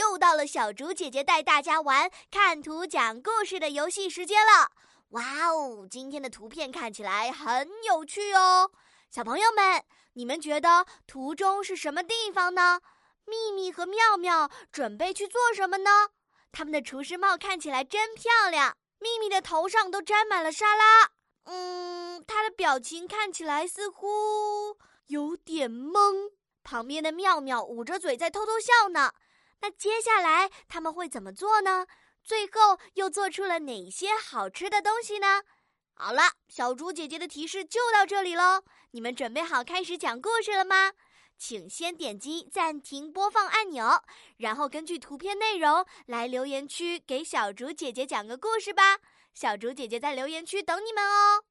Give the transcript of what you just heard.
又到了小竹姐姐带大家玩看图讲故事的游戏时间了。哇哦，今天的图片看起来很有趣哦。小朋友们，你们觉得图中是什么地方呢？秘密和妙妙准备去做什么呢？他们的厨师帽看起来真漂亮。秘密的头上都沾满了沙拉。嗯，他的表情看起来似乎有点懵。旁边的妙妙捂着嘴在偷偷笑呢。那接下来他们会怎么做呢？最后又做出了哪些好吃的东西呢？好了，小猪姐姐的提示就到这里喽。你们准备好开始讲故事了吗？请先点击暂停播放按钮，然后根据图片内容来留言区给小竹姐姐讲个故事吧。小竹姐姐在留言区等你们哦。